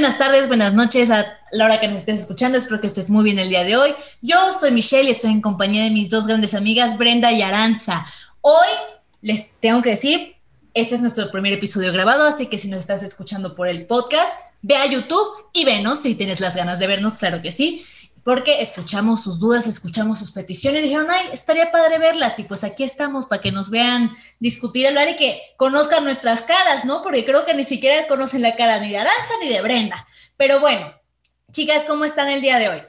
buenas tardes, buenas noches a la hora que nos estés escuchando. Espero que estés muy bien el día de hoy. Yo soy Michelle y estoy en compañía de mis dos grandes amigas, Brenda y Aranza. Hoy les tengo que decir, este es nuestro primer episodio grabado, así que si nos estás escuchando por el podcast, ve a YouTube y venos si tienes las ganas de vernos, claro que sí porque escuchamos sus dudas, escuchamos sus peticiones, y dijeron, ay, estaría padre verlas, y pues aquí estamos para que nos vean discutir, hablar y que conozcan nuestras caras, ¿no? Porque creo que ni siquiera conocen la cara ni de Aranza ni de Brenda. Pero bueno, chicas, ¿cómo están el día de hoy?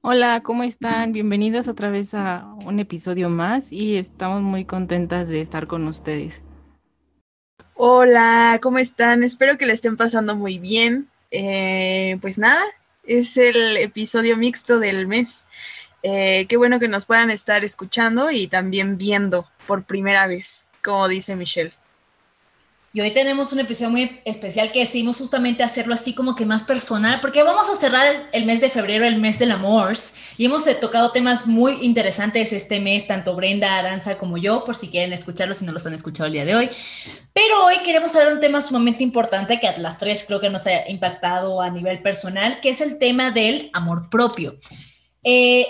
Hola, ¿cómo están? Bienvenidas otra vez a un episodio más y estamos muy contentas de estar con ustedes. Hola, ¿cómo están? Espero que le estén pasando muy bien. Eh, pues nada, es el episodio mixto del mes. Eh, qué bueno que nos puedan estar escuchando y también viendo por primera vez, como dice Michelle. Y hoy tenemos un episodio muy especial que decidimos justamente hacerlo así como que más personal, porque vamos a cerrar el, mes de febrero, el mes del amor, y hemos tocado temas muy interesantes este mes, tanto Brenda, Aranza como yo, por si quieren escucharlos si no los han escuchado el día de hoy. Pero hoy queremos hablar de un tema sumamente importante que a las tres creo que nos ha impactado a nivel personal, que es el tema del amor propio. Eh,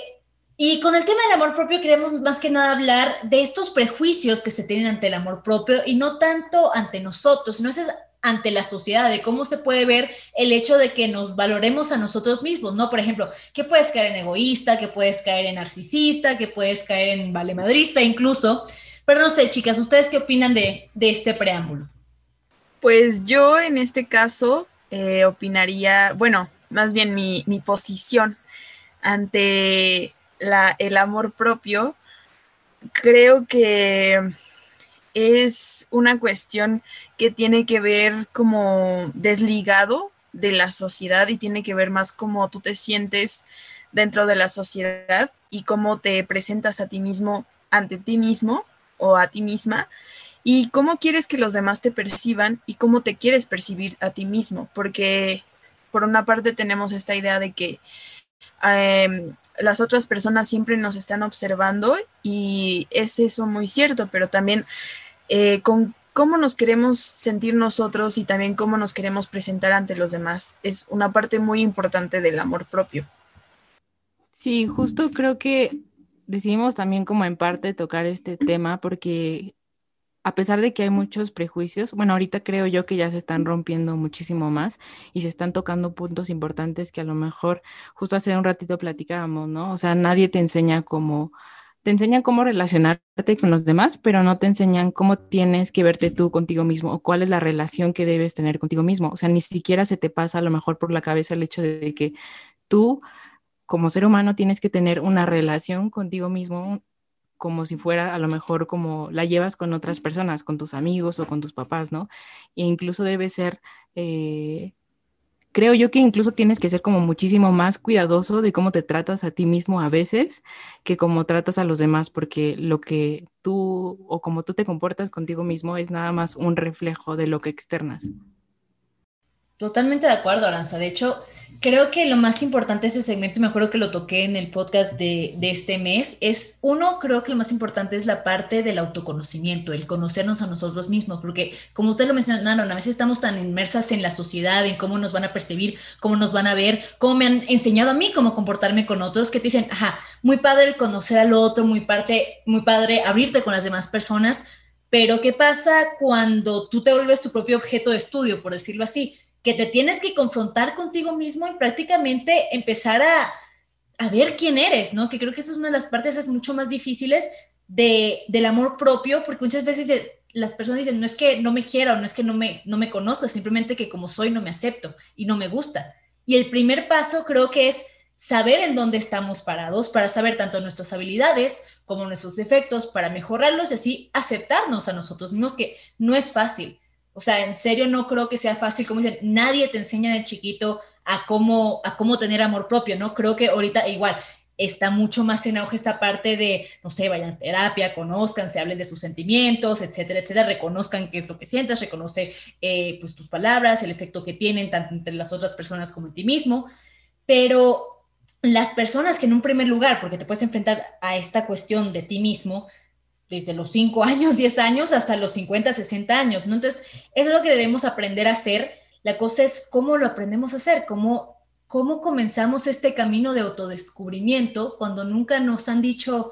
y con el tema del amor propio queremos más que nada hablar de estos prejuicios que se tienen ante el amor propio y no tanto ante nosotros, sino es ante la sociedad, de cómo se puede ver el hecho de que nos valoremos a nosotros mismos, ¿no? Por ejemplo, que puedes caer en egoísta, que puedes caer en narcisista, que puedes caer en valemadrista incluso. Pero no sé, chicas, ¿ustedes qué opinan de, este preámbulo? Pues yo en este caso eh, opinaría, bueno, más bien mi, mi posición ante el amor propio, creo que es una cuestión que tiene que ver como desligado de la sociedad y tiene que ver más cómo tú te sientes dentro de la sociedad y cómo te presentas a ti mismo ante ti mismo o a ti misma y cómo quieres que los demás te perciban y cómo te quieres percibir a ti mismo, porque por una parte tenemos esta idea de que Em, las otras personas siempre nos están observando y es eso muy cierto, pero también eh, con cómo nos queremos sentir nosotros y también cómo nos queremos presentar ante los demás es una parte muy importante del amor propio. Sí, justo creo que decidimos también como en parte tocar este tema porque a pesar de que hay muchos prejuicios, bueno, ahorita creo yo que ya se están rompiendo muchísimo más y se están tocando puntos importantes que a lo mejor justo hace un ratito platicábamos, ¿no? O sea, nadie te enseña cómo, te enseñan cómo relacionarte con los demás, pero no te enseñan cómo tienes que verte tú contigo mismo o cuál es la relación que debes tener contigo mismo. O sea, ni siquiera se te pasa a lo mejor por la cabeza el hecho de que tú como ser humano tienes que tener una relación contigo mismo, como si fuera a lo mejor como la llevas con otras personas, con tus amigos o con tus papás, ¿no? E incluso debe ser, eh, creo yo que incluso tienes que ser como muchísimo más cuidadoso de cómo te tratas a ti mismo a veces que cómo tratas a los demás, porque lo que tú o como tú te comportas contigo mismo es nada más un reflejo de lo que externas. Totalmente de acuerdo, Aranza. De hecho, creo que lo más importante de ese segmento, y me acuerdo que lo toqué en el podcast de, de, este mes, es uno, creo que lo más importante es la parte del autoconocimiento, el conocernos a nosotros mismos, porque como ustedes lo mencionaron, a veces estamos tan inmersas en la sociedad, en cómo nos van a percibir, cómo nos van a ver, cómo me han enseñado a mí cómo comportarme con otros, que te dicen, ajá, muy padre el conocer al otro, muy, parte, muy padre abrirte con las demás personas, pero ¿qué pasa cuando tú te vuelves tu propio objeto de estudio, por decirlo así? Que te tienes que confrontar contigo mismo y prácticamente empezar a, ver quién eres, ¿no? Que creo que esa es una de las partes es mucho más difíciles de, del amor propio, porque muchas veces las personas dicen, no es que no me quiera o no es que no me, no me conozca, simplemente que como soy no me acepto y no me gusta. Y el primer paso creo que es saber en dónde estamos parados, para saber tanto nuestras habilidades como nuestros defectos, para mejorarlos y así aceptarnos a nosotros mismos, que no es fácil. O sea, en serio no creo que sea fácil, como dicen, nadie te enseña de chiquito a cómo, a cómo tener amor propio, ¿no? Creo que ahorita igual está mucho más en auge esta parte de, no sé, vayan a terapia, conozcan, se hablen de sus sentimientos, etcétera, etcétera, reconozcan qué es lo que sientes, reconoce eh, pues tus palabras, el efecto que tienen tanto entre las otras personas como en ti mismo, pero las personas que en un primer lugar, porque te puedes enfrentar a esta cuestión de ti mismo, desde los 5 años, 10 años hasta los 50, 60 años, ¿no? Entonces, eso es lo que debemos aprender a hacer La cosa es cómo lo aprendemos a hacer, cómo, cómo comenzamos este camino de autodescubrimiento cuando nunca nos han dicho,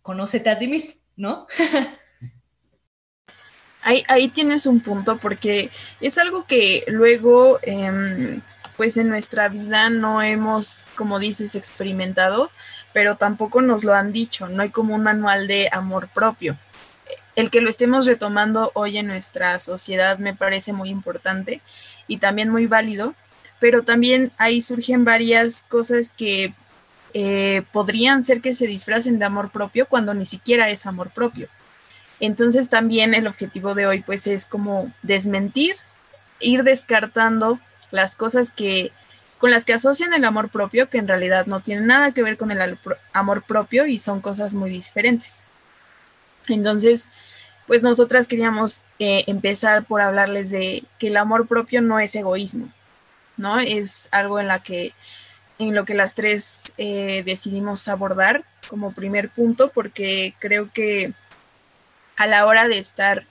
conócete a ti mismo, ¿no? ahí, ahí, tienes un punto porque es algo que luego, em, pues en nuestra vida no hemos, como dices, experimentado, pero tampoco nos lo han dicho, no hay como un manual de amor propio el que lo estemos retomando hoy en nuestra sociedad me parece muy importante y también muy válido, pero también ahí surgen varias cosas que eh, podrían ser que se disfracen de amor propio cuando ni siquiera es amor propio. Entonces también el objetivo de hoy pues es como desmentir, ir descartando las cosas que con las que asocian el amor propio que en realidad no tienen nada que ver con el amor propio y son cosas muy diferentes. Entonces, pues nosotras queríamos eh, empezar por hablarles de que el amor propio no es egoísmo, ¿no? Es algo en, la que, en lo que las tres eh, decidimos abordar como primer punto, porque creo que a la hora de estar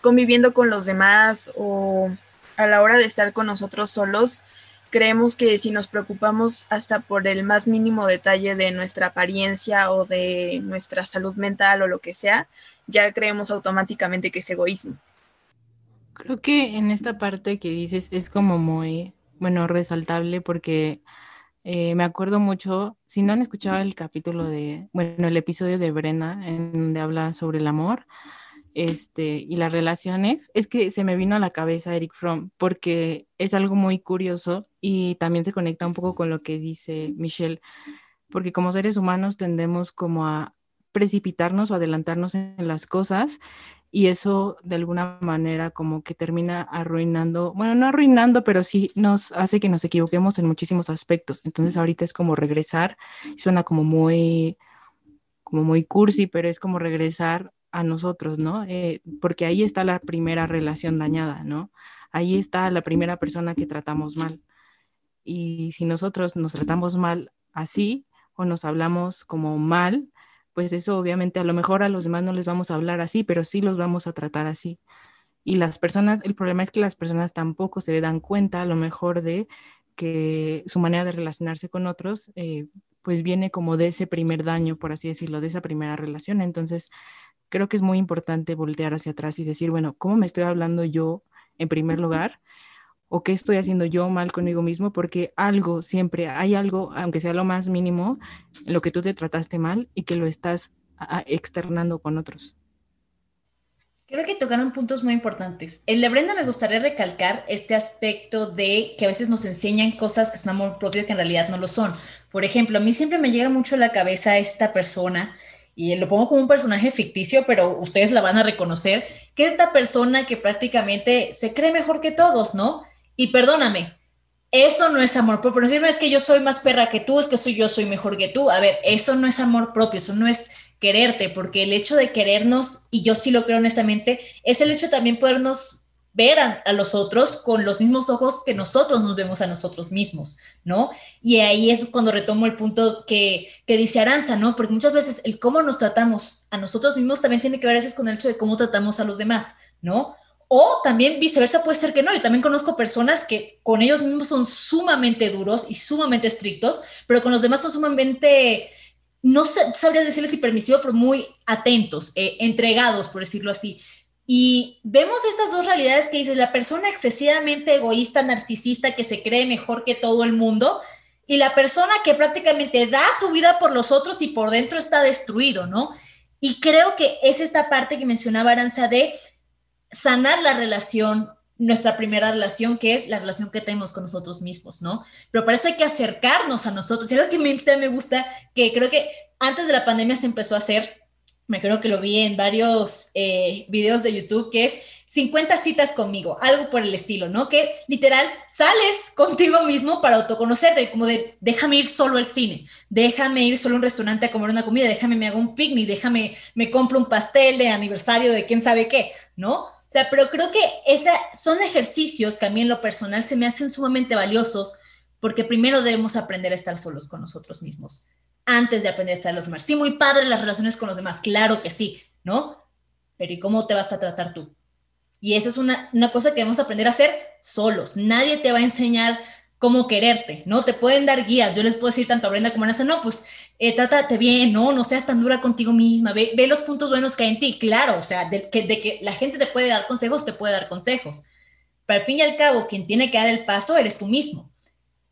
conviviendo con los demás o a la hora de estar con nosotros solos, creemos que si nos preocupamos hasta por el más mínimo detalle de nuestra apariencia o de nuestra salud mental o lo que sea, ya creemos automáticamente que es egoísmo. Creo que en esta parte que dices es como muy, bueno, resaltable porque eh, me acuerdo mucho, si no han escuchado el capítulo de, bueno, el episodio de Brena, en donde habla sobre el amor este, y las relaciones, es que se me vino a la cabeza Eric Fromm porque es algo muy curioso y también se conecta un poco con lo que dice Michelle, porque como seres humanos tendemos como a precipitarnos o adelantarnos en las cosas y eso de alguna manera como que termina arruinando, bueno, no arruinando, pero sí nos hace que nos equivoquemos en muchísimos aspectos. Entonces ahorita es como regresar, suena como muy, como muy cursi, pero es como regresar a nosotros, ¿no? Eh, porque ahí está la primera relación dañada, ¿no? Ahí está la primera persona que tratamos mal. Y si nosotros nos tratamos mal así o nos hablamos como mal, pues eso obviamente a lo mejor a los demás no les vamos a hablar así, pero sí los vamos a tratar así. Y las personas, el problema es que las personas tampoco se dan cuenta a lo mejor de que su manera de relacionarse con otros, eh, pues viene como de ese primer daño, por así decirlo, de esa primera relación. Entonces, creo que es muy importante voltear hacia atrás y decir, bueno, ¿cómo me estoy hablando yo en primer lugar? o qué estoy haciendo yo mal conmigo mismo, porque algo siempre, hay algo, aunque sea lo más mínimo, en lo que tú te trataste mal y que lo estás externando con otros. Creo que tocaron puntos muy importantes. El de Brenda me gustaría recalcar este aspecto de que a veces nos enseñan cosas que son amor propio que en realidad no lo son. Por ejemplo, a mí siempre me llega mucho a la cabeza esta persona, y lo pongo como un personaje ficticio, pero ustedes la van a reconocer, que es esta persona que prácticamente se cree mejor que todos, ¿no? Y perdóname, eso no es amor propio. No es que yo soy más perra que tú, es que soy yo soy mejor que tú. A ver, eso no es amor propio, eso no es quererte, porque el hecho de querernos, y yo sí lo creo honestamente, es el hecho de también podernos ver a, los otros con los mismos ojos que nosotros nos vemos a nosotros mismos, ¿no? Y ahí es cuando retomo el punto que, que dice Aranza, ¿no? Porque muchas veces el cómo nos tratamos a nosotros mismos también tiene que ver a veces con el hecho de cómo tratamos a los demás, ¿no? O también viceversa puede ser que no. Yo también conozco personas que con ellos mismos son sumamente duros y sumamente estrictos, pero con los demás son sumamente, no sabría decirles si permisivo, pero muy atentos, eh, entregados, por decirlo así. Y vemos estas dos realidades que dice la persona excesivamente egoísta, narcisista, que se cree mejor que todo el mundo, y la persona que prácticamente da su vida por los otros y por dentro está destruido, ¿no? Y creo que es esta parte que mencionaba Aranza de sanar la relación, nuestra primera relación, que es la relación que tenemos con nosotros mismos, ¿no? Pero para eso hay que acercarnos a nosotros. Y algo que me, me gusta, que creo que antes de la pandemia se empezó a hacer, me creo que lo vi en varios eh, videos de YouTube, que es 50 citas conmigo, algo por el estilo, ¿no? Que literal sales contigo mismo para autoconocerte, como de déjame ir solo al cine, déjame ir solo a un restaurante a comer una comida, déjame me hago un picnic, déjame me compro un pastel de aniversario de quién sabe qué, ¿no? O sea, pero creo que esa, son ejercicios que a mí en lo personal se me hacen sumamente valiosos porque primero debemos aprender a estar solos con nosotros mismos antes de aprender a estar los demás. Sí, muy padre las relaciones con los demás, claro que sí, ¿no? Pero ¿y cómo te vas a tratar tú? Y esa es una, una cosa que debemos aprender a hacer solos. Nadie te va a enseñar cómo quererte, ¿no? Te pueden dar guías. Yo les puedo decir tanto a Brenda como a Nasa, no, pues eh, trátate bien, ¿no? No seas tan dura contigo misma, ve, ve, los puntos buenos que hay en ti. Claro, o sea, de que, de que la gente te puede dar consejos, te puede dar consejos. Pero al fin y al cabo, quien tiene que dar el paso eres tú mismo.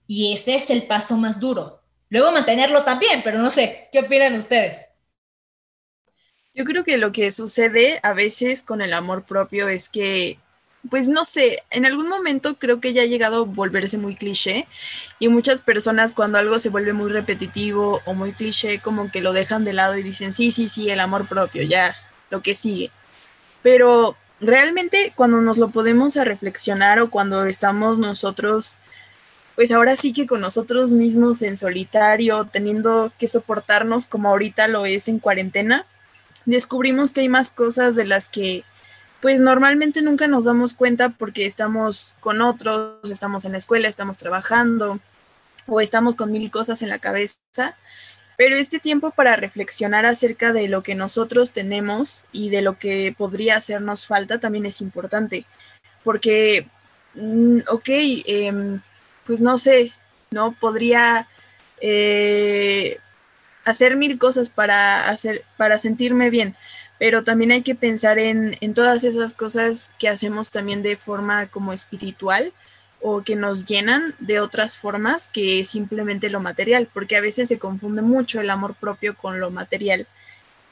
Y ese es el paso más duro. Luego mantenerlo también, pero no sé, ¿qué opinan ustedes? Yo creo que lo que sucede a veces con el amor propio es que pues no sé, en algún momento creo que ya ha llegado a volverse muy cliché y muchas personas cuando algo se vuelve muy repetitivo o muy cliché como que lo dejan de lado y dicen, sí, sí, sí, el amor propio, ya, lo que sigue. Pero realmente cuando nos lo podemos a reflexionar o cuando estamos nosotros, pues ahora sí que con nosotros mismos en solitario, teniendo que soportarnos como ahorita lo es en cuarentena, descubrimos que hay más cosas de las que pues normalmente nunca nos damos cuenta porque estamos con otros, estamos en la escuela, estamos trabajando o estamos con mil cosas en la cabeza. Pero este tiempo para reflexionar acerca de lo que nosotros tenemos y de lo que podría hacernos falta también es importante. Porque, mm, ok, em, pues no sé, ¿no? Podría eh, hacer mil cosas para, hacer, para sentirme bien, pero también hay que pensar en, todas esas cosas que hacemos también de forma como espiritual o que nos llenan de otras formas que simplemente lo material, porque a veces se confunde mucho el amor propio con lo material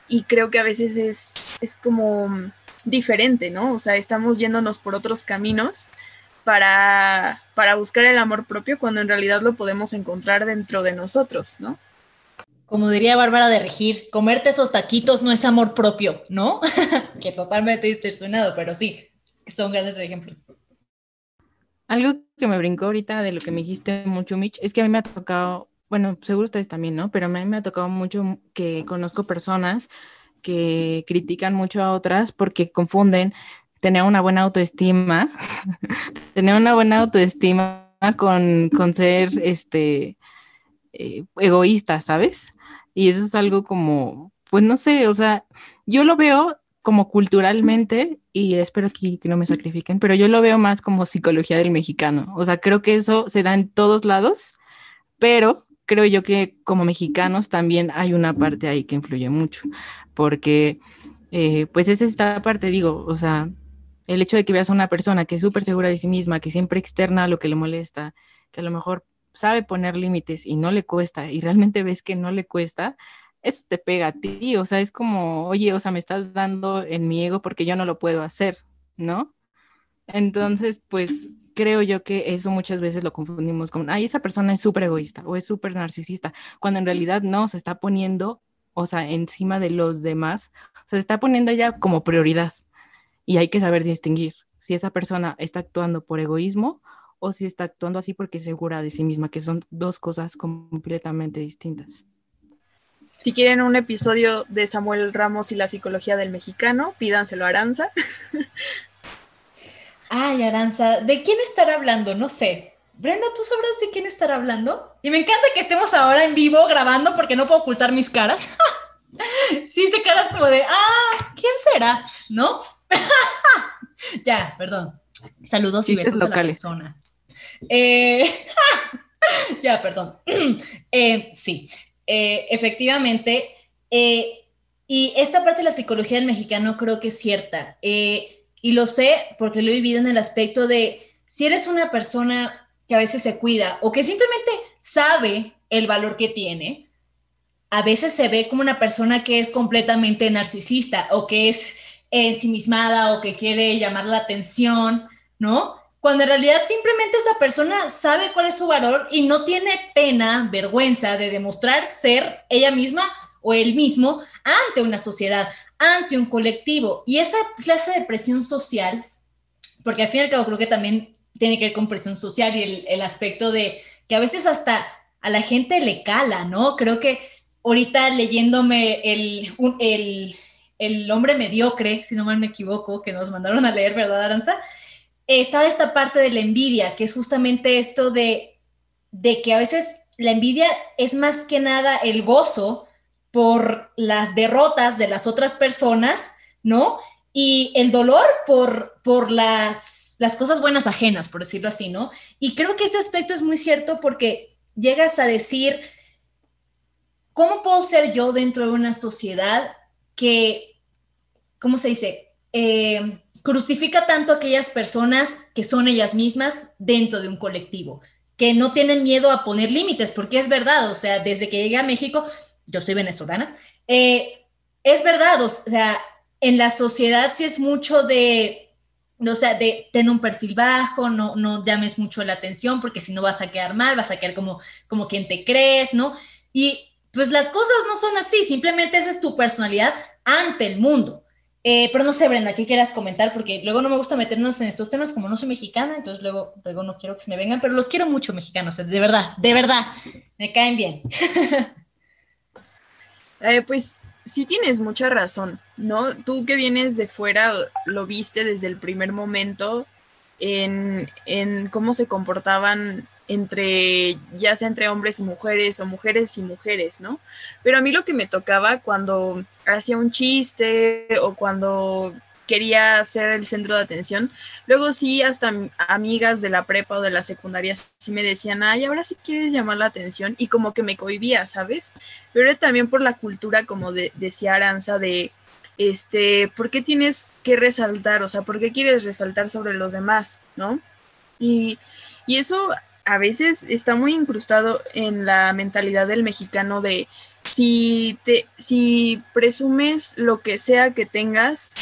y creo que a veces es, es como diferente, ¿no? O sea, estamos yéndonos por otros caminos para, para buscar el amor propio cuando en realidad lo podemos encontrar dentro de nosotros, ¿no? como diría Bárbara de Regir, comerte esos taquitos no es amor propio, ¿no? que totalmente distorsionado, pero sí, son grandes ejemplos. Algo que me brincó ahorita de lo que me dijiste mucho, Mitch, es que a mí me ha tocado, bueno, seguro ustedes también, ¿no? Pero a mí me ha tocado mucho que conozco personas que critican mucho a otras porque confunden tener una buena autoestima, tener una buena autoestima con, con ser este eh, egoísta, ¿sabes? Y eso es algo como, pues no sé, o sea, yo lo veo como culturalmente, y espero que, que no me sacrifiquen, pero yo lo veo más como psicología del mexicano. O sea, creo que eso se da en todos lados, pero creo yo que como mexicanos también hay una parte ahí que influye mucho, porque eh, pues es esta parte, digo, o sea, el hecho de que veas a una persona que es súper segura de sí misma, que siempre externa lo que le molesta, que a lo mejor sabe poner límites y no le cuesta y realmente ves que no le cuesta, eso te pega a ti, o sea, es como, oye, o sea, me estás dando en mi ego porque yo no lo puedo hacer, ¿no? Entonces, pues creo yo que eso muchas veces lo confundimos con, ay, esa persona es súper egoísta o es súper narcisista, cuando en realidad no, se está poniendo, o sea, encima de los demás, se está poniendo ella como prioridad y hay que saber distinguir si esa persona está actuando por egoísmo o si está actuando así porque es segura de sí misma, que son dos cosas completamente distintas. Si quieren un episodio de Samuel Ramos y la psicología del mexicano, pídanselo a Aranza. Ay, Aranza, ¿de quién estará hablando? No sé. Brenda, ¿tú sabrás de quién estará hablando? Y me encanta que estemos ahora en vivo grabando porque no puedo ocultar mis caras. sí, hice caras como de, ah, ¿quién será? ¿No? ya, perdón. Saludos y besos a la persona. Eh, ya, perdón. Eh, sí, eh, efectivamente. y esta parte de la psicología del mexicano creo que es cierta. y lo sé porque lo he vivido en el aspecto de si eres una persona que a veces se cuida o que simplemente sabe el valor que tiene, a veces se ve como una persona que es completamente narcisista o que es ensimismada o que quiere llamar la atención, ¿no? cuando en realidad simplemente esa persona sabe cuál es su valor y no tiene pena, vergüenza de demostrar ser ella misma o él mismo ante una sociedad, ante un colectivo. Y esa clase de presión social, porque al fin y al cabo creo que también tiene que ver con presión social y el, aspecto de que a veces hasta a la gente le cala, ¿no? Creo que ahorita leyéndome el, el, el hombre mediocre, si no mal me equivoco, que nos mandaron a leer, ¿verdad, Aranza? está esta parte de la envidia, que es justamente esto de, de que a veces la envidia es más que nada el gozo por las derrotas de las otras personas, ¿no? y el dolor por, por las, las cosas buenas ajenas, por decirlo así, ¿no? Y creo que este aspecto es muy cierto porque llegas a decir, ¿cómo puedo ser yo dentro de una sociedad que, ¿cómo se dice? Eh, crucifica tanto a aquellas personas que son ellas mismas dentro de un colectivo, que no tienen miedo a poner límites, porque es verdad, o sea, desde que llegué a México, yo soy venezolana, eh, es verdad, o sea, en la sociedad sí es mucho de, o sea, tener un perfil bajo, no, no llames mucho la atención, porque si no vas a quedar mal, vas a quedar como, como quien te crees, ¿no? Y pues las cosas no son así, simplemente esa es tu personalidad ante el mundo. Eh, pero no sé, Brenda, ¿qué quieras comentar? Porque luego no me gusta meternos en estos temas como no soy mexicana, entonces luego, luego no quiero que se me vengan, pero los quiero mucho mexicanos, de verdad, de verdad, me caen bien. Eh, pues sí tienes mucha razón, ¿no? Tú que vienes de fuera lo viste desde el primer momento en, en cómo se comportaban entre, ya sea entre hombres y mujeres o mujeres y mujeres, ¿no? Pero a mí lo que me tocaba cuando hacía un chiste o cuando quería ser el centro de atención, luego sí, hasta amigas de la prepa o de la secundaria sí me decían, ay, ahora sí quieres llamar la atención y como que me cohibía, ¿sabes? Pero también por la cultura, como de, decía Aranza, de, este, ¿por qué tienes que resaltar? O sea, ¿por qué quieres resaltar sobre los demás, ¿no? Y, y eso a veces está muy incrustado en la mentalidad del mexicano de si te si presumes lo que sea que tengas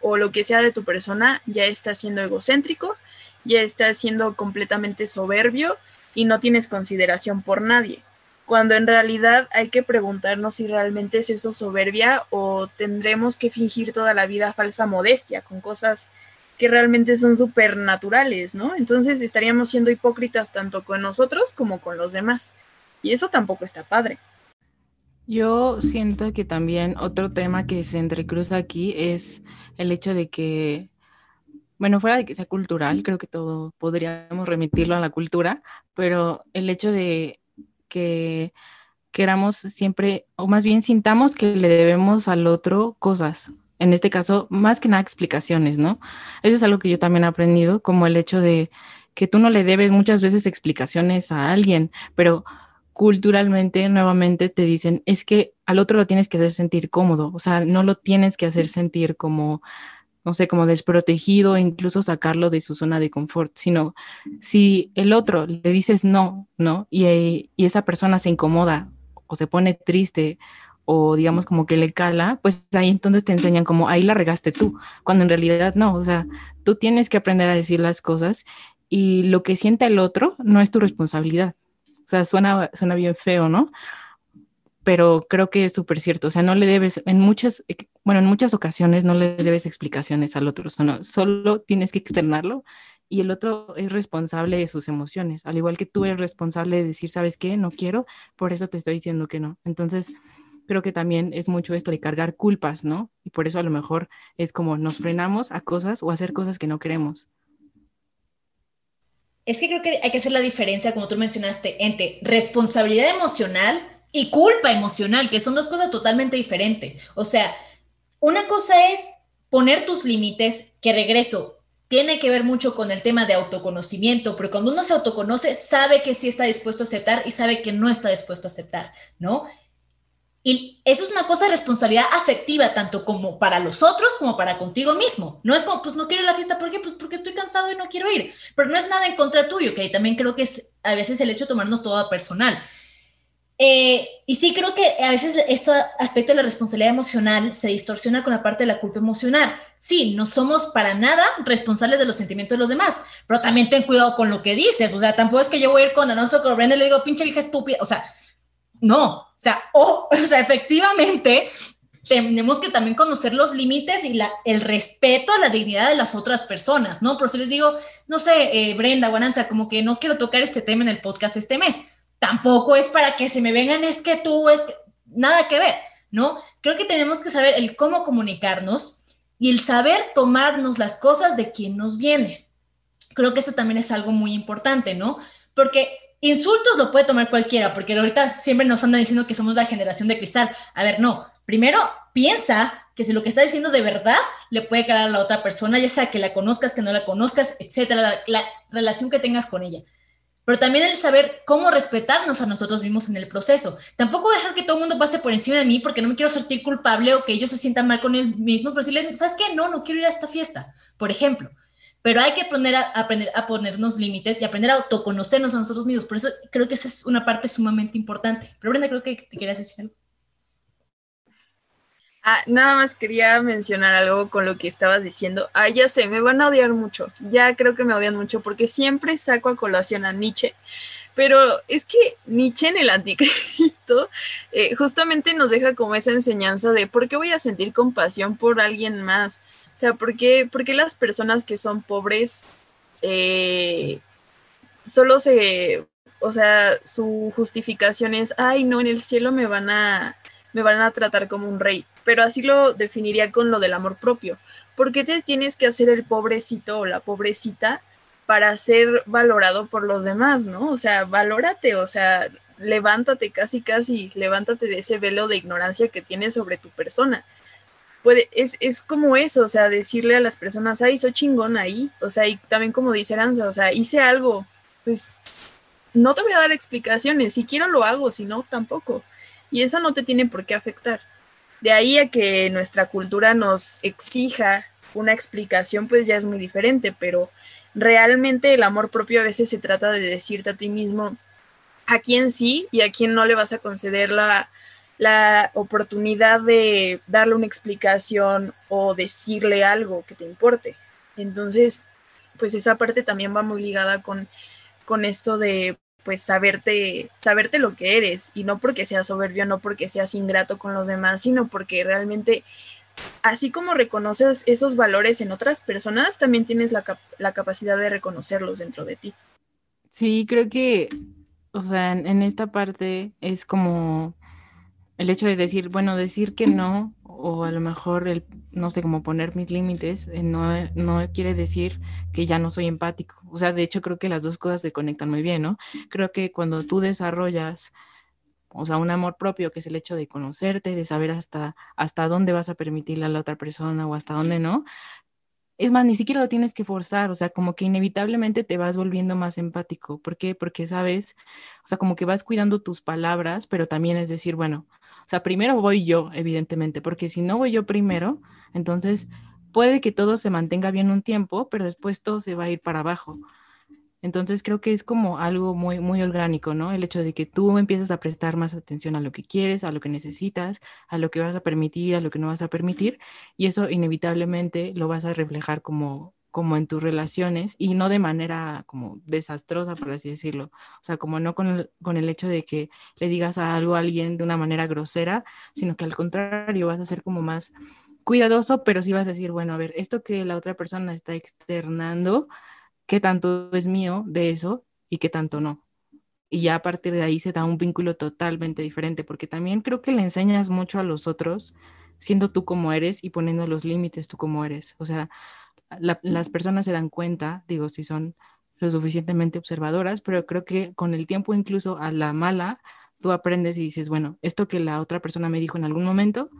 o lo que sea de tu persona, ya estás siendo egocéntrico, ya estás siendo completamente soberbio y no tienes consideración por nadie. Cuando en realidad hay que preguntarnos si realmente es eso soberbia o tendremos que fingir toda la vida falsa modestia con cosas que realmente son supernaturales, ¿no? Entonces estaríamos siendo hipócritas tanto con nosotros como con los demás. Y eso tampoco está padre. Yo siento que también otro tema que se entrecruza aquí es el hecho de que, bueno, fuera de que sea cultural, creo que todo podríamos remitirlo a la cultura, pero el hecho de que queramos siempre, o más bien sintamos que le debemos al otro cosas, en este caso, más que nada explicaciones, ¿no? Eso es algo que yo también he aprendido, como el hecho de que tú no le debes muchas veces explicaciones a alguien, pero culturalmente nuevamente te dicen, es que al otro lo tienes que hacer sentir cómodo, o sea, no lo tienes que hacer sentir como, no sé, como desprotegido, incluso sacarlo de su zona de confort, sino si el otro le dices no, ¿no? Y, y esa persona se incomoda o se pone triste o digamos como que le cala, pues ahí entonces te enseñan como ahí la regaste tú, cuando en realidad no, o sea, tú tienes que aprender a decir las cosas y lo que siente el otro no es tu responsabilidad. O sea, suena, suena bien feo, ¿no? Pero creo que es súper cierto, o sea, no le debes, en muchas, bueno, en muchas ocasiones no le debes explicaciones al otro, solo, solo tienes que externarlo y el otro es responsable de sus emociones, al igual que tú eres responsable de decir, ¿sabes qué? No quiero, por eso te estoy diciendo que no. Entonces, creo que también es mucho esto de cargar culpas, ¿no? Y por eso a lo mejor es como nos frenamos a cosas o hacer cosas que no queremos. Es que creo que hay que hacer la diferencia, como tú mencionaste, entre responsabilidad emocional y culpa emocional, que son dos cosas totalmente diferentes. O sea, una cosa es poner tus límites, que regreso, tiene que ver mucho con el tema de autoconocimiento, pero cuando uno se autoconoce, sabe que sí está dispuesto a aceptar y sabe que no está dispuesto a aceptar, ¿no? Y eso es una cosa de responsabilidad afectiva, tanto como para los otros como para contigo mismo. No es como, pues no quiero ir a la fiesta, ¿por qué? Pues porque estoy cansado y no quiero ir. Pero no es nada en contra tuyo, que también creo que es a veces el hecho de tomarnos todo personal. Eh, y sí creo que a veces este aspecto de la responsabilidad emocional se distorsiona con la parte de la culpa emocional. Sí, no somos para nada responsables de los sentimientos de los demás, pero también ten cuidado con lo que dices. O sea, tampoco es que yo voy a ir con Alonso y le digo, pinche vieja estúpida. O sea, no, o sea, o, sea, efectivamente tenemos que también conocer los límites y el respeto a la dignidad de las otras personas, ¿no? Por eso les digo, no sé, eh, Brenda, Guananza, como que no quiero tocar este tema en el podcast este mes. Tampoco es para que se me vengan, es que tú, es que, nada que ver, ¿no? Creo que tenemos que saber el cómo comunicarnos y el saber tomarnos las cosas de quien nos viene. Creo que eso también es algo muy importante, ¿no? Porque Insultos lo puede tomar cualquiera, porque ahorita siempre nos andan diciendo que somos la generación de cristal. A ver, no. Primero, piensa que si lo que está diciendo de verdad le puede calar a la otra persona, ya sea que la conozcas, que no la conozcas, etcétera, la, relación que tengas con ella. Pero también el saber cómo respetarnos a nosotros mismos en el proceso. Tampoco dejar que todo el mundo pase por encima de mí porque no me quiero sentir culpable o que ellos se sientan mal con él mismo, pero si les, ¿sabes qué? No, no quiero ir a esta fiesta, por ejemplo. Pero hay que aprender a, aprender a ponernos límites y aprender a autoconocernos a nosotros mismos. Por eso creo que esa es una parte sumamente importante. Pero Brenda, creo que te querías decir algo. Ah, nada más quería mencionar algo con lo que estabas diciendo. Ah, ya sé, me van a odiar mucho. Ya creo que me odian mucho porque siempre saco a colación a Nietzsche. Pero es que Nietzsche en el anticristo eh, justamente nos deja como esa enseñanza de por qué voy a sentir compasión por alguien más. Sea, ¿por qué, las personas que son pobres eh, solo se, o sea, su justificación es, ay, no, en el cielo me van a, me van a tratar como un rey pero así lo definiría con lo del amor propio. ¿Por qué te tienes que hacer el pobrecito o la pobrecita para ser valorado por los demás, no? O sea, valórate, o sea, levántate casi, casi, levántate de ese velo de ignorancia que tienes sobre tu persona. Puede, es, es como eso, o sea, decirle a las personas, ay, soy chingón ahí, o sea, y también como dice Aranza, o sea, hice algo, pues no te voy a dar explicaciones, si quiero lo hago, si no, tampoco. Y eso no te tiene por qué afectar. De ahí a que nuestra cultura nos exija una explicación, pues ya es muy diferente, pero realmente el amor propio a veces se trata de decirte a ti mismo a quién sí y a quién no le vas a conceder la, la oportunidad de darle una explicación o decirle algo que te importe. Entonces, pues esa parte también va muy ligada con, con esto de pues saberte, saberte lo que eres y no porque seas soberbio, no porque seas ingrato con los demás, sino porque realmente, así como reconoces esos valores en otras personas, también tienes la, la capacidad de reconocerlos dentro de ti. Sí, creo que, o sea, en esta parte es como el hecho de decir, bueno, decir que no, o a lo mejor el, no sé, cómo poner mis límites, eh, no, no quiere decir que ya no soy empático. O sea, de hecho creo que las dos cosas se conectan muy bien, ¿no? Creo que cuando tú desarrollas, o sea, un amor propio, que es el hecho de conocerte, de saber hasta, hasta dónde vas a permitirle a la otra persona o hasta dónde no, es más, ni siquiera lo tienes que forzar, o sea, como que inevitablemente te vas volviendo más empático. ¿Por qué? Porque sabes, o sea, como que vas cuidando tus palabras, pero también es decir, bueno, o sea, primero voy yo, evidentemente, porque si no voy yo primero, entonces puede que todo se mantenga bien un tiempo, pero después todo se va a ir para abajo. Entonces creo que es como algo muy, muy orgánico, ¿no? El hecho de que tú empiezas a prestar más atención a lo que quieres, a lo que necesitas, a lo que vas a permitir, a lo que no vas a permitir, y eso inevitablemente lo vas a reflejar como, como en tus relaciones y no de manera como desastrosa, por así decirlo. O sea, como no con el, con el hecho de que le digas algo a alguien de una manera grosera, sino que al contrario vas a ser como más cuidadoso, pero sí vas a decir, bueno, a ver, esto que la otra persona está externando, ¿qué tanto es mío de eso y qué tanto no? Y ya a partir de ahí se da un vínculo totalmente diferente, porque también creo que le enseñas mucho a los otros siendo tú como eres y poniendo los límites tú como eres. O sea, las personas se dan cuenta, digo, si son lo suficientemente observadoras, pero creo que con el tiempo incluso a la mala, tú aprendes y dices, bueno, esto que la otra persona me dijo en algún momento,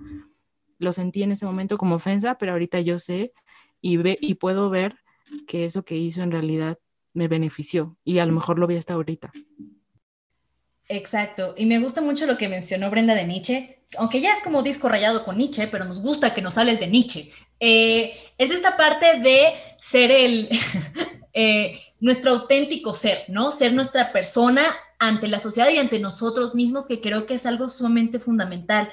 lo sentí en ese momento como ofensa, pero ahorita yo sé y, ve, y puedo ver que eso que hizo en realidad me benefició y a lo mejor lo vi hasta ahorita. Exacto, y me gusta mucho lo que mencionó Brenda de Nietzsche, aunque ya es como disco rayado con Nietzsche, pero nos gusta que nos hables de Nietzsche. Eh, es esta parte de ser el, eh, nuestro auténtico ser, ¿no? Ser nuestra persona ante la sociedad y ante nosotros mismos, que creo que es algo sumamente fundamental.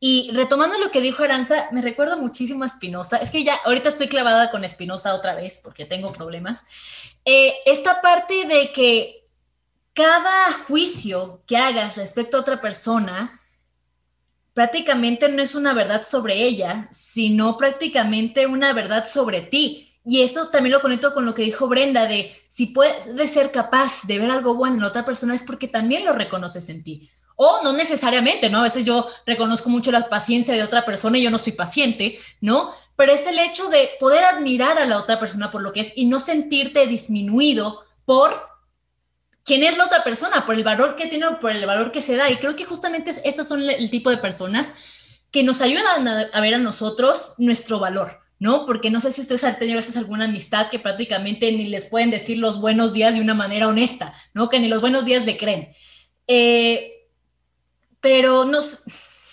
Y retomando lo que dijo Aranza, me recuerda muchísimo a Spinoza. Es que ya ahorita estoy clavada con Spinoza otra vez porque tengo problemas. Eh, esta parte de que cada juicio que hagas respecto a otra persona prácticamente no es una verdad sobre ella, sino prácticamente una verdad sobre ti. Y eso también lo conecto con lo que dijo Brenda, de si puedes ser capaz de ver algo bueno en la otra persona es porque también lo reconoces en ti. O no necesariamente, ¿no? A veces yo reconozco mucho la paciencia de otra persona y yo no soy paciente, ¿no? Pero es el hecho de poder admirar a la otra persona por lo que es y no sentirte disminuido por quién es la otra persona, por el valor que tiene o por el valor que se da. Y creo que justamente estos son el tipo de personas que nos ayudan a, ver a nosotros nuestro valor, ¿no? Porque no sé si ustedes han tenido veces alguna amistad que prácticamente ni les pueden decir los buenos días de una manera honesta, ¿no? Que ni los buenos días le creen. Eh, pero nos...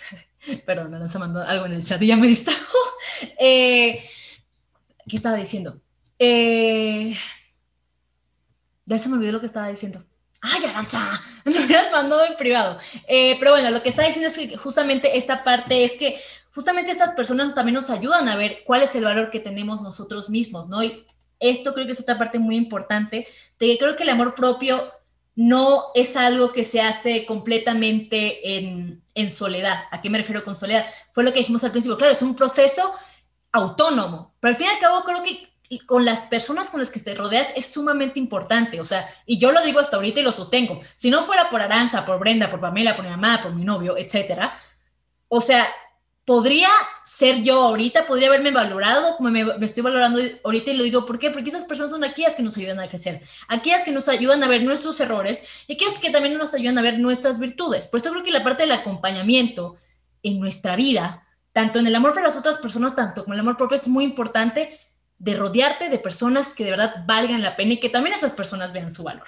Perdón, se mandó algo en el chat y ya me distrajo. Eh, ¿Qué estaba diciendo? Eh, ya se me olvidó lo que estaba diciendo. ¡Ay, Aranza! Me hubieras mandado en privado. Eh, pero bueno, lo que está diciendo es que justamente esta parte es que justamente estas personas también nos ayudan a ver cuál es el valor que tenemos nosotros mismos, ¿no? Y esto creo que es otra parte muy importante, de que creo que el amor propio no es algo que se hace completamente en, en soledad. ¿A qué me refiero con soledad? Fue lo que dijimos al principio. Claro, es un proceso autónomo, pero al fin y al cabo creo que con las personas con las que te rodeas es sumamente importante, o sea, y yo lo digo hasta ahorita y lo sostengo, si no fuera por Aranza, por Brenda, por Pamela, por mi mamá, por mi novio, etcétera, o sea, podría ser yo ahorita, podría haberme valorado como me, estoy valorando ahorita y lo digo, ¿por qué? Porque esas personas son aquellas que nos ayudan a crecer, aquellas que nos ayudan a ver nuestros errores y aquellas que también nos ayudan a ver nuestras virtudes. Por eso creo que la parte del acompañamiento en nuestra vida, tanto en el amor para las otras personas, tanto como el amor propio, es muy importante de rodearte de personas que de verdad valgan la pena y que también esas personas vean su valor.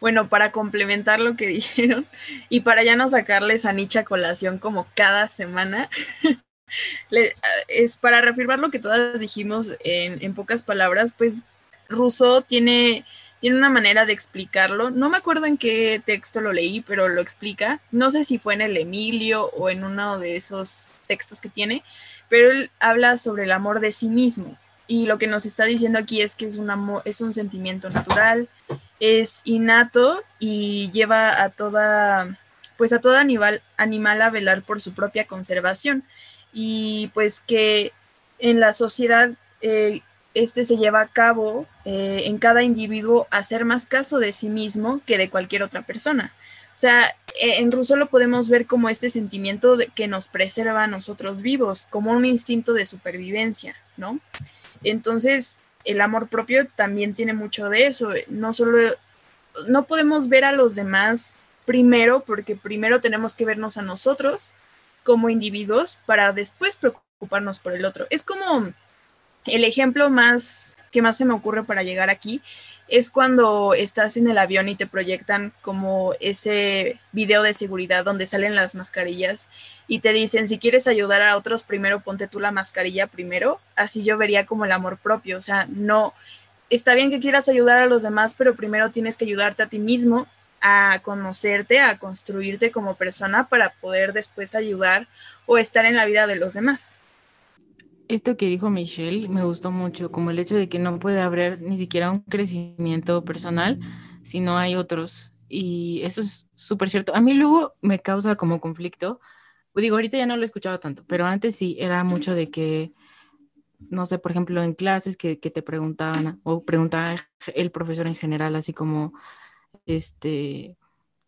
Bueno, para complementar lo que dijeron y para ya no sacarles a Nicha colación como cada semana, es para reafirmar lo que todas dijimos en, en pocas palabras, pues Rousseau tiene, tiene una manera de explicarlo. No me acuerdo en qué texto lo leí, pero lo explica. No sé si fue en el Emilio o en uno de esos textos que tiene, pero él habla sobre el amor de sí mismo. Y lo que nos está diciendo aquí es que es un amor, es un sentimiento natural, es innato y lleva a toda, pues a todo animal, animal a velar por su propia conservación. Y pues que en la sociedad eh, este se lleva a cabo eh, en cada individuo hacer más caso de sí mismo que de cualquier otra persona. O sea, e, en Russo lo podemos ver como este sentimiento que nos preserva a nosotros vivos, como un instinto de supervivencia, ¿no? Entonces, el amor propio también tiene mucho de eso. No solo, no podemos ver a los demás primero, porque primero tenemos que vernos a nosotros como individuos para después preocuparnos por el otro. Es como el ejemplo más que más se me ocurre para llegar aquí es cuando estás en el avión y te proyectan como ese video de seguridad donde salen las mascarillas y te dicen, si quieres ayudar a otros, primero ponte tú la mascarilla primero. Así yo vería como el amor propio. O sea, no, está bien que quieras ayudar a los demás, pero primero tienes que ayudarte a ti mismo a conocerte, a construirte como persona para poder después ayudar o estar en la vida de los demás esto que dijo Michelle me gustó mucho, como el hecho de que no puede haber ni siquiera un crecimiento personal si no hay otros. Y eso es súper cierto. A mí luego me causa como conflicto. Digo, ahorita ya no lo he escuchado tanto, pero antes sí era mucho de que, no sé, por ejemplo, en clases que, que te preguntaban o preguntaba el profesor en general, así como, este,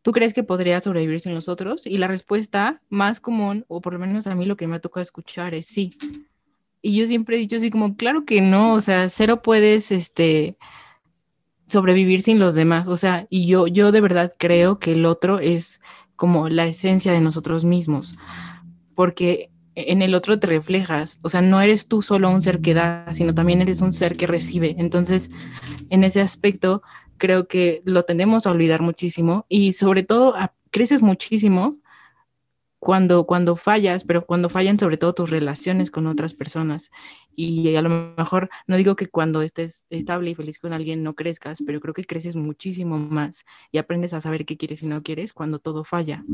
¿tú crees que podría sobrevivir sin los otros? Y la respuesta más común, o por lo menos a mí lo que me ha tocado escuchar es sí. Y yo siempre he dicho así como, claro que no, o sea, cero puedes, este, sobrevivir sin los demás, o sea, y yo, yo de verdad creo que el otro es como la esencia de nosotros mismos, porque en el otro te reflejas, o sea, no eres tú solo un ser que da, sino también eres un ser que recibe. Entonces, en ese aspecto, creo que lo tendemos a olvidar muchísimo y sobre todo creces muchísimo cuando, cuando fallas, pero cuando fallan sobre todo tus relaciones con otras personas. Y a lo mejor no digo que cuando estés estable y feliz con alguien no crezcas, pero creo que creces muchísimo más y aprendes a saber qué quieres y no quieres cuando todo falla.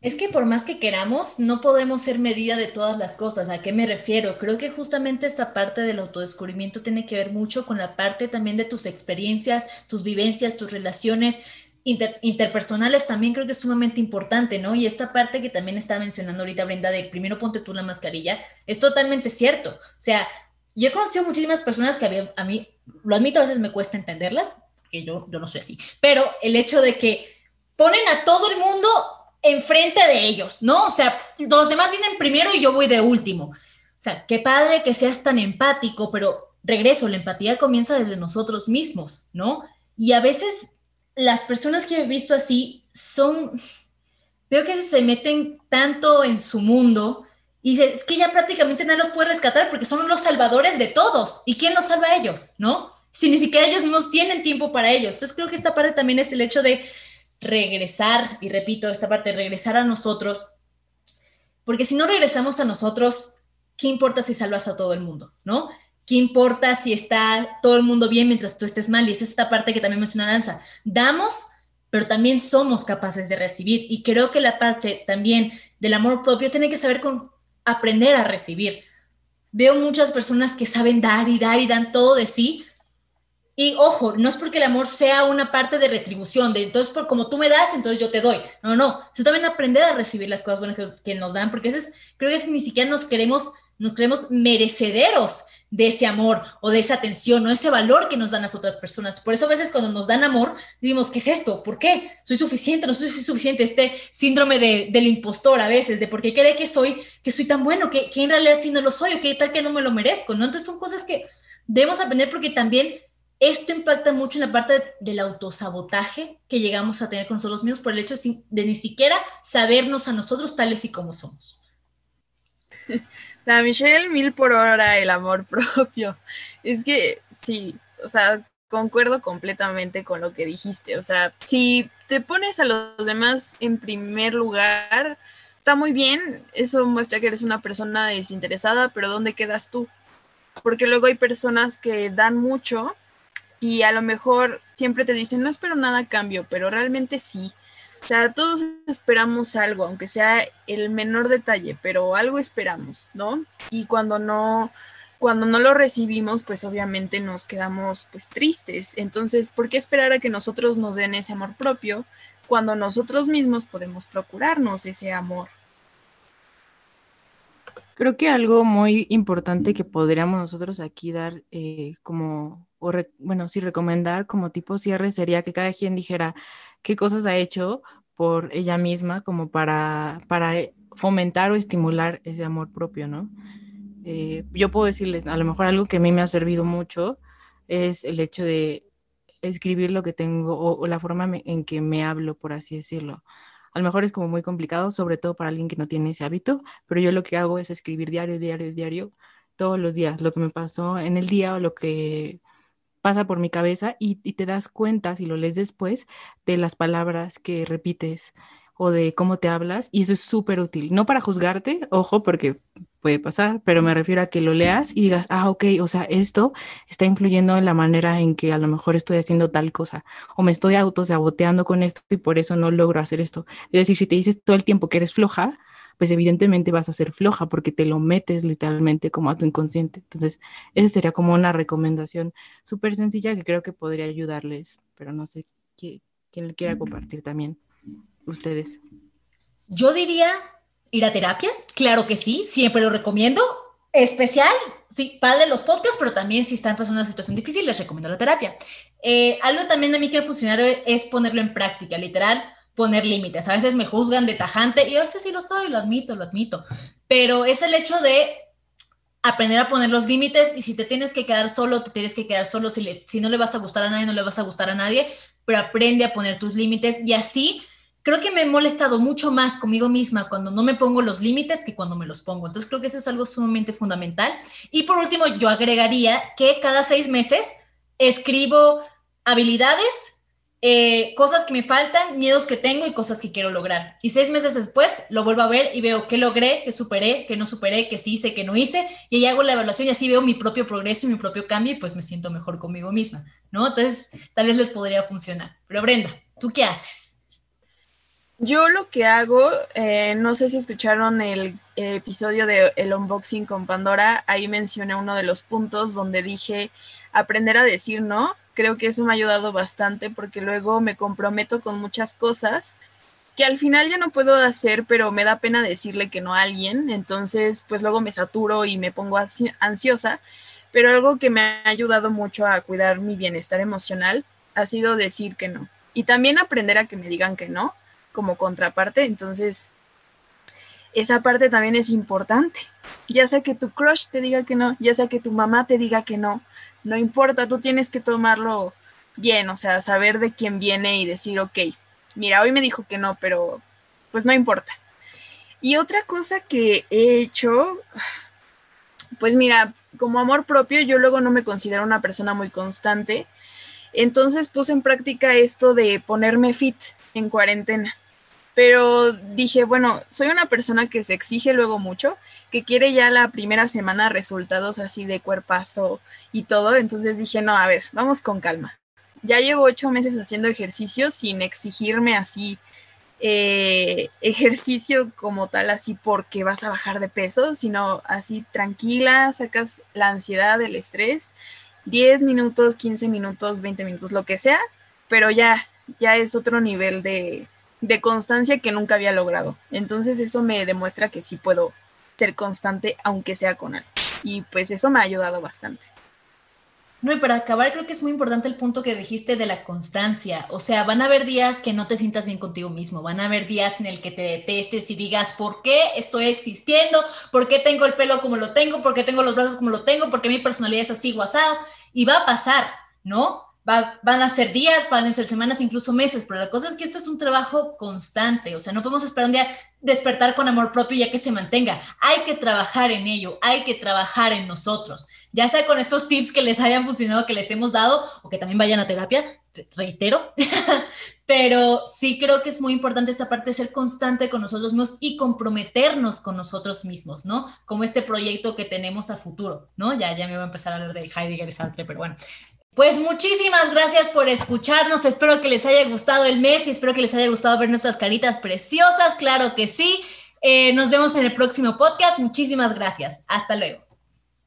Es que por más que queramos, no podemos ser medida de todas las cosas. ¿A qué me refiero? Creo que justamente esta parte del autodescubrimiento tiene que ver mucho con la parte también de tus experiencias, tus vivencias, tus relaciones, interpersonales también creo que es sumamente importante, ¿no? Y esta parte que también está mencionando ahorita Brenda de primero ponte tú la mascarilla, es totalmente cierto. O sea, yo he conocido muchísimas personas que a mí, lo admito, a veces me cuesta entenderlas, porque yo, yo no soy así, pero el hecho de que ponen a todo el mundo enfrente de ellos, ¿no? O sea, los demás vienen primero y yo voy de último. O sea, qué padre que seas tan empático, pero regreso, la empatía comienza desde nosotros mismos, ¿no? Y a veces las personas que he visto así son, veo que se meten tanto en su mundo y es que ya prácticamente nadie los puede rescatar porque son los salvadores de todos. ¿Y quién los salva a ellos? ¿No? Si ni siquiera ellos mismos tienen tiempo para ellos. Entonces creo que esta parte también es el hecho de regresar, y repito, esta parte, regresar a nosotros, porque si no regresamos a nosotros, ¿qué importa si salvas a todo el mundo? ¿No? ¿Qué importa si está todo el mundo bien mientras tú estés mal? Y es esta parte que también menciona Danza. Damos, pero también somos capaces de recibir. Y creo que la parte también del amor propio tiene que saber con aprender a recibir. Veo muchas personas que saben dar y dar y dan todo de sí. Y ojo, no es porque el amor sea una parte de retribución, de entonces por como tú me das, entonces yo te doy. No, no, sino también aprender a recibir las cosas buenas que, nos dan, porque es, creo que ni siquiera nos queremos, nos creemos merecederos de ese amor o de esa atención o ese valor que nos dan las otras personas. Por eso a veces cuando nos dan amor, decimos, ¿qué es esto? ¿Por qué? ¿Soy suficiente? ¿No soy suficiente? Este síndrome de, del impostor a veces, de por qué cree que soy, que soy tan bueno, que, que en realidad sí no lo soy o que tal que no me lo merezco, ¿no? Entonces son cosas que debemos aprender porque también esto impacta mucho en la parte del autosabotaje que llegamos a tener con nosotros mismos por el hecho de, ni siquiera sabernos a nosotros tales y como somos. O sea, Michelle, mil por hora el amor propio. Es que sí, o sea, concuerdo completamente con lo que dijiste. O sea, si te pones a los demás en primer lugar, está muy bien. Eso muestra que eres una persona desinteresada, pero ¿dónde quedas tú? Porque luego hay personas que dan mucho y a lo mejor siempre te dicen, no espero nada a cambio, pero realmente sí. O sea, todos esperamos algo, aunque sea el menor detalle, pero algo esperamos, ¿no? Y cuando no, cuando no lo recibimos, pues obviamente nos quedamos pues tristes. Entonces, ¿por qué esperar a que nosotros nos den ese amor propio cuando nosotros mismos podemos procurarnos ese amor? Creo que algo muy importante que podríamos nosotros aquí dar eh, como o bueno, sí recomendar como tipo cierre sería que cada quien dijera qué cosas ha hecho por ella misma como para, para eh, fomentar o estimular ese amor propio, ¿no? Eh, yo puedo decirles, a lo mejor algo que a mí me ha servido mucho es el hecho de escribir lo que tengo o, la forma en que me hablo, por así decirlo. A lo mejor es como muy complicado, sobre todo para alguien que no tiene ese hábito, pero yo lo que hago es escribir diario, diario, diario, todos los días, lo que me pasó en el día o lo que pasa por mi cabeza y, te das cuenta, si lo lees después, de las palabras que repites o de cómo te hablas y eso es súper útil. No para juzgarte, ojo, porque puede pasar, pero me refiero a que lo leas y digas, ah, ok, o sea, esto está influyendo en la manera en que a lo mejor estoy haciendo tal cosa o me estoy autosaboteando con esto y por eso no logro hacer esto. Es decir, si te dices todo el tiempo que eres floja, pues evidentemente vas a ser floja porque te lo metes literalmente como a tu inconsciente. Entonces, esa sería como una recomendación súper sencilla que creo que podría ayudarles, pero no sé quién, le quiera compartir también. Ustedes. Yo diría ir a terapia, claro que sí, siempre lo recomiendo. Especial, sí, padre los podcasts, pero también si están pasando una situación difícil, les recomiendo la terapia. Eh, algo también a mí que ha es ponerlo en práctica, literal poner límites. A veces me juzgan de tajante y a veces sí lo soy, lo admito, lo admito. Pero es el hecho de aprender a poner los límites y si te tienes que quedar solo, te tienes que quedar solo. Si, si no le vas a gustar a nadie, no le vas a gustar a nadie, pero aprende a poner tus límites y así creo que me he molestado mucho más conmigo misma cuando no me pongo los límites que cuando me los pongo. Entonces creo que eso es algo sumamente fundamental. Y por último, yo agregaría que cada seis meses escribo habilidades eh, cosas que me faltan, miedos que tengo y cosas que quiero lograr. Y seis meses después lo vuelvo a ver y veo qué logré, qué superé, qué no superé, qué sí hice, qué no hice. Y ahí hago la evaluación y así veo mi propio progreso y mi propio cambio y pues me siento mejor conmigo misma, ¿no? Entonces, tal vez les podría funcionar. Pero Brenda, ¿tú qué haces? Yo lo que hago, eh, no sé si escucharon el, episodio de el unboxing con Pandora, ahí mencioné uno de los puntos donde dije aprender a decir no creo que eso me ha ayudado bastante porque luego me comprometo con muchas cosas que al final ya no puedo hacer, pero me da pena decirle que no a alguien, entonces pues luego me saturo y me pongo ansiosa, pero algo que me ha ayudado mucho a cuidar mi bienestar emocional ha sido decir que no. Y también aprender a que me digan que no como contraparte, entonces esa parte también es importante, ya sea que tu crush te diga que no, ya sea que tu mamá te diga que no, no importa, tú tienes que tomarlo bien, o sea, saber de quién viene y decir, ok, mira, hoy me dijo que no, pero pues no importa. Y otra cosa que he hecho, pues mira, como amor propio, yo luego no me considero una persona muy constante. Entonces puse en práctica esto de ponerme fit en cuarentena. Pero dije, bueno, soy una persona que se exige luego mucho, que quiere ya la primera semana resultados así de cuerpazo y todo. Entonces dije, no, a ver, vamos con calma. Ya llevo ocho meses haciendo ejercicio sin exigirme así eh, ejercicio como tal, así porque vas a bajar de peso, sino así tranquila, sacas la ansiedad, el estrés, 10 minutos, 15 minutos, 20 minutos, lo que sea, pero ya, ya es otro nivel de, de constancia que nunca había logrado. Entonces eso me demuestra que sí puedo ser constante aunque sea con algo. Y pues eso me ha ayudado bastante. No, y para acabar, creo que es muy importante el punto que dijiste de la constancia. O sea, van a haber días que no te sientas bien contigo mismo, van a haber días en el que te detestes y digas, ¿por qué estoy existiendo? ¿Por qué tengo el pelo como lo tengo? ¿Por qué tengo los brazos como lo tengo? ¿Por qué mi personalidad es así, guasado? Y va a pasar, ¿no? Van a ser días, van a ser semanas, incluso meses, pero la cosa es que esto es un trabajo constante, o sea, no podemos esperar un día despertar con amor propio ya que se mantenga. Hay que trabajar en ello, hay que trabajar en nosotros, ya sea con estos tips que les hayan funcionado, que les hemos dado, o que también vayan a terapia, reitero, pero sí creo que es muy importante esta parte de ser constante con nosotros mismos y comprometernos con nosotros mismos, ¿no? Como este proyecto que tenemos a futuro, ¿no? Ya, ya me voy a empezar a hablar de Heidegger y Sartre, pero bueno, pues muchísimas gracias por escucharnos. Espero que les haya gustado el mes y espero que les haya gustado ver nuestras caritas preciosas. Claro que sí. Eh, nos vemos en el próximo podcast. Muchísimas gracias. Hasta luego.